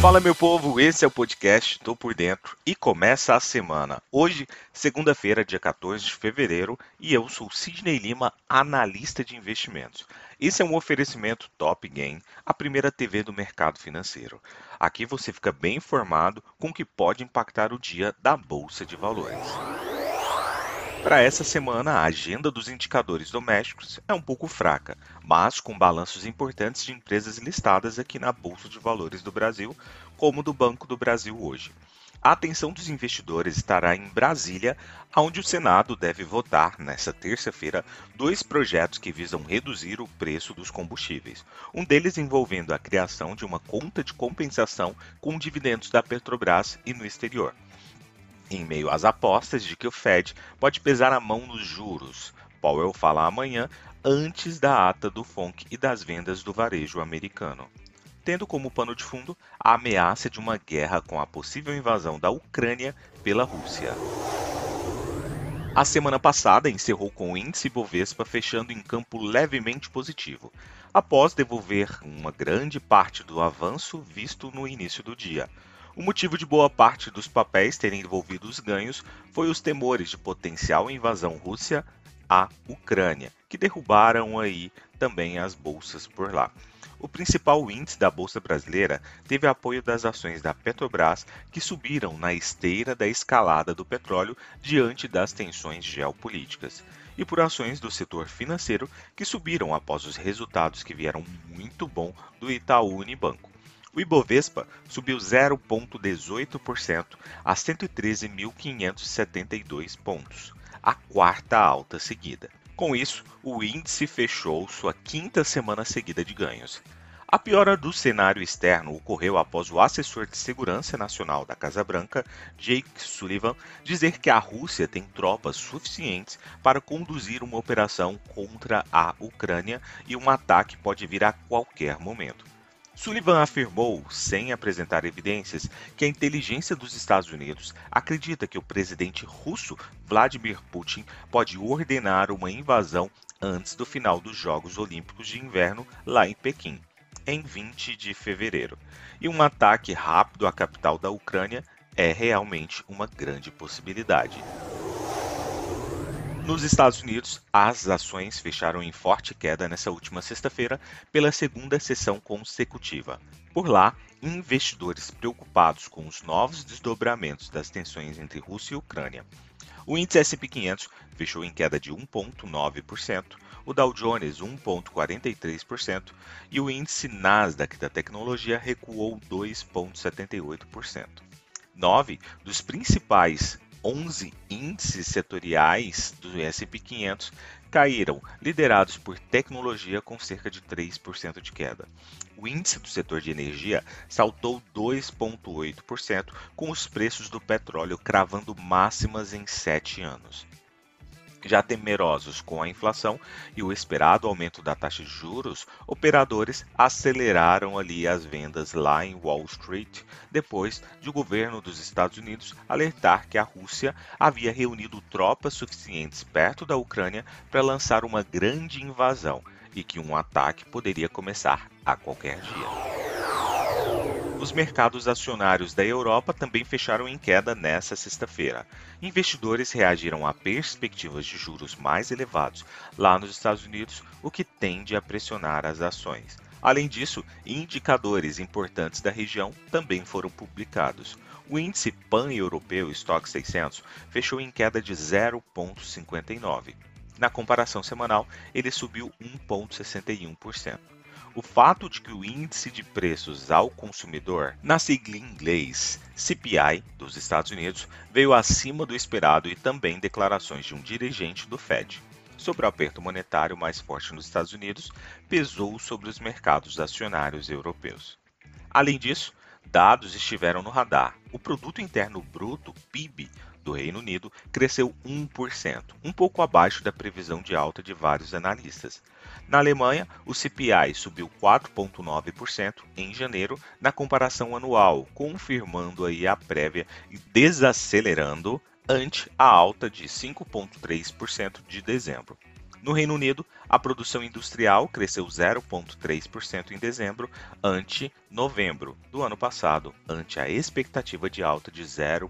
Fala meu povo, esse é o podcast Tô por Dentro e começa a semana. Hoje, segunda-feira, dia 14 de fevereiro, e eu sou Sidney Lima, analista de investimentos. Esse é um oferecimento Top Game, a primeira TV do mercado financeiro. Aqui você fica bem informado com o que pode impactar o dia da Bolsa de Valores. Para essa semana, a agenda dos indicadores domésticos é um pouco fraca, mas com balanços importantes de empresas listadas aqui na Bolsa de Valores do Brasil, como do Banco do Brasil hoje. A atenção dos investidores estará em Brasília, onde o Senado deve votar, nesta terça-feira, dois projetos que visam reduzir o preço dos combustíveis. Um deles envolvendo a criação de uma conta de compensação com dividendos da Petrobras e no exterior em meio às apostas de que o Fed pode pesar a mão nos juros. Powell fala amanhã, antes da ata do FONC e das vendas do varejo americano. Tendo como pano de fundo a ameaça de uma guerra com a possível invasão da Ucrânia pela Rússia. A semana passada encerrou com o índice Bovespa fechando em campo levemente positivo, após devolver uma grande parte do avanço visto no início do dia. O motivo de boa parte dos papéis terem envolvido os ganhos foi os temores de potencial invasão Rússia à Ucrânia, que derrubaram aí também as bolsas por lá. O principal índice da bolsa brasileira teve apoio das ações da Petrobras, que subiram na esteira da escalada do petróleo diante das tensões geopolíticas, e por ações do setor financeiro, que subiram após os resultados que vieram muito bom do Itaú Unibanco. O Ibovespa subiu 0,18% a 113.572 pontos, a quarta alta seguida. Com isso, o índice fechou sua quinta semana seguida de ganhos. A piora do cenário externo ocorreu após o assessor de segurança nacional da Casa Branca, Jake Sullivan, dizer que a Rússia tem tropas suficientes para conduzir uma operação contra a Ucrânia e um ataque pode vir a qualquer momento. Sullivan afirmou, sem apresentar evidências, que a inteligência dos Estados Unidos acredita que o presidente russo Vladimir Putin pode ordenar uma invasão antes do final dos Jogos Olímpicos de Inverno lá em Pequim, em 20 de fevereiro. E um ataque rápido à capital da Ucrânia é realmente uma grande possibilidade. Nos Estados Unidos, as ações fecharam em forte queda nessa última sexta-feira pela segunda sessão consecutiva. Por lá, investidores preocupados com os novos desdobramentos das tensões entre Rússia e Ucrânia. O índice S&P 500 fechou em queda de 1,9%, o Dow Jones 1,43% e o índice Nasdaq da tecnologia recuou 2,78%. Nove dos principais 11 índices setoriais do S&P 500 caíram, liderados por tecnologia com cerca de 3% de queda. O índice do setor de energia saltou 2,8%, com os preços do petróleo cravando máximas em 7 anos. Já temerosos com a inflação e o esperado aumento da taxa de juros, operadores aceleraram ali as vendas lá em Wall Street, depois de o governo dos Estados Unidos alertar que a Rússia havia reunido tropas suficientes perto da Ucrânia para lançar uma grande invasão e que um ataque poderia começar a qualquer dia. Os mercados acionários da Europa também fecharam em queda nesta sexta-feira. Investidores reagiram a perspectivas de juros mais elevados lá nos Estados Unidos, o que tende a pressionar as ações. Além disso, indicadores importantes da região também foram publicados. O índice pan-europeu Stock 600 fechou em queda de 0,59. Na comparação semanal, ele subiu 1,61% o fato de que o índice de preços ao consumidor, na sigla em inglês CPI dos Estados Unidos, veio acima do esperado e também declarações de um dirigente do Fed sobre o aperto monetário mais forte nos Estados Unidos pesou sobre os mercados acionários europeus. Além disso, dados estiveram no radar. O produto interno bruto, PIB, do Reino Unido cresceu 1%, um pouco abaixo da previsão de alta de vários analistas. Na Alemanha, o CPI subiu 4,9% em janeiro na comparação anual, confirmando aí a prévia e desacelerando ante a alta de 5,3% de dezembro. No Reino Unido, a produção industrial cresceu 0,3% em dezembro, ante novembro do ano passado, ante a expectativa de alta de 0,2%.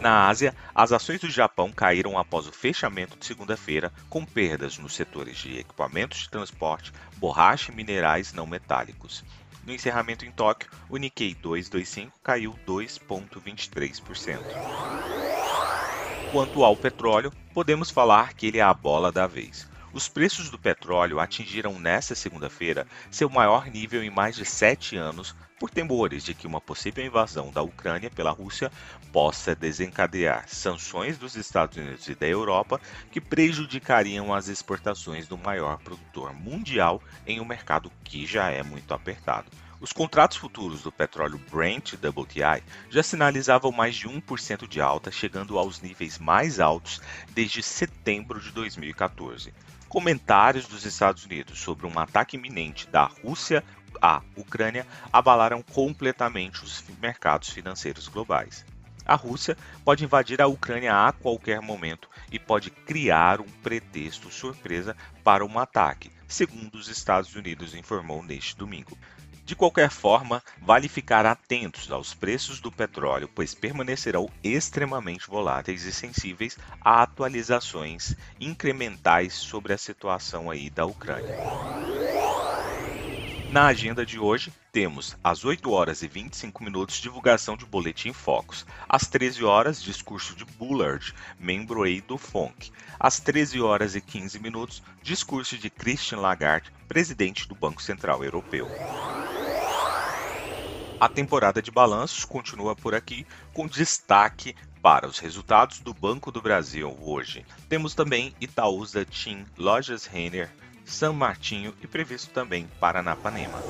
Na Ásia, as ações do Japão caíram após o fechamento de segunda-feira, com perdas nos setores de equipamentos de transporte, borracha e minerais não metálicos. No encerramento em Tóquio, o Nikkei 225 caiu 2,23%. Quanto ao petróleo, podemos falar que ele é a bola da vez. Os preços do petróleo atingiram nesta segunda-feira seu maior nível em mais de sete anos, por temores de que uma possível invasão da Ucrânia pela Rússia possa desencadear sanções dos Estados Unidos e da Europa que prejudicariam as exportações do maior produtor mundial em um mercado que já é muito apertado. Os contratos futuros do petróleo Brent WTI já sinalizavam mais de 1% de alta, chegando aos níveis mais altos desde setembro de 2014. Comentários dos Estados Unidos sobre um ataque iminente da Rússia à Ucrânia abalaram completamente os mercados financeiros globais. A Rússia pode invadir a Ucrânia a qualquer momento e pode criar um pretexto surpresa para um ataque, segundo os Estados Unidos informou neste domingo. De qualquer forma, vale ficar atentos aos preços do petróleo, pois permanecerão extremamente voláteis e sensíveis a atualizações incrementais sobre a situação aí da Ucrânia. Na agenda de hoje, temos às 8 horas e 25 minutos divulgação de Boletim Focus. Às 13 horas, discurso de Bullard, membro aí do FONC. Às 13 horas e 15 minutos, discurso de Christian Lagarde, presidente do Banco Central Europeu. A temporada de balanços continua por aqui, com destaque para os resultados do Banco do Brasil hoje. Temos também Itaúsa, TIM, Lojas Renner, San Martinho e previsto também Paranapanema.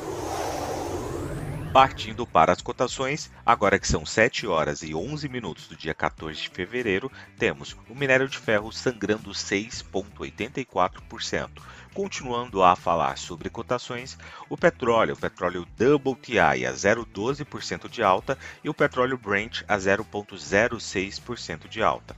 Partindo para as cotações, agora que são 7 horas e 11 minutos do dia 14 de fevereiro, temos o minério de ferro sangrando 6,84%. Continuando a falar sobre cotações, o petróleo, o petróleo WTI a 0,12% de alta e o petróleo Brent a 0,06% de alta.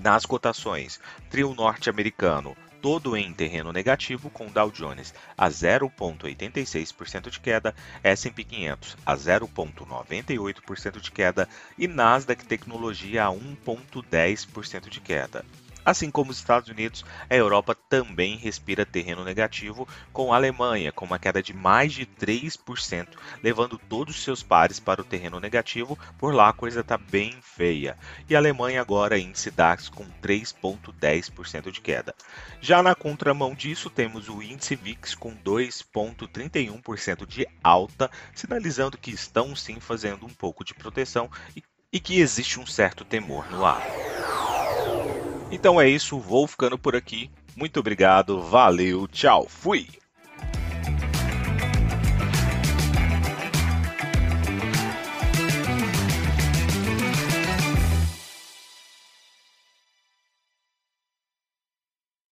Nas cotações, trio norte-americano todo em terreno negativo, com Dow Jones a 0,86% de queda, S&P 500 a 0,98% de queda e Nasdaq Tecnologia a 1,10% de queda. Assim como os Estados Unidos, a Europa também respira terreno negativo, com a Alemanha com uma queda de mais de 3%, levando todos os seus pares para o terreno negativo. Por lá a coisa está bem feia. E a Alemanha agora índice DAX com 3,10% de queda. Já na contramão disso, temos o índice VIX com 2,31% de alta, sinalizando que estão sim fazendo um pouco de proteção e, e que existe um certo temor no ar. Então é isso, vou ficando por aqui. Muito obrigado, valeu, tchau, fui!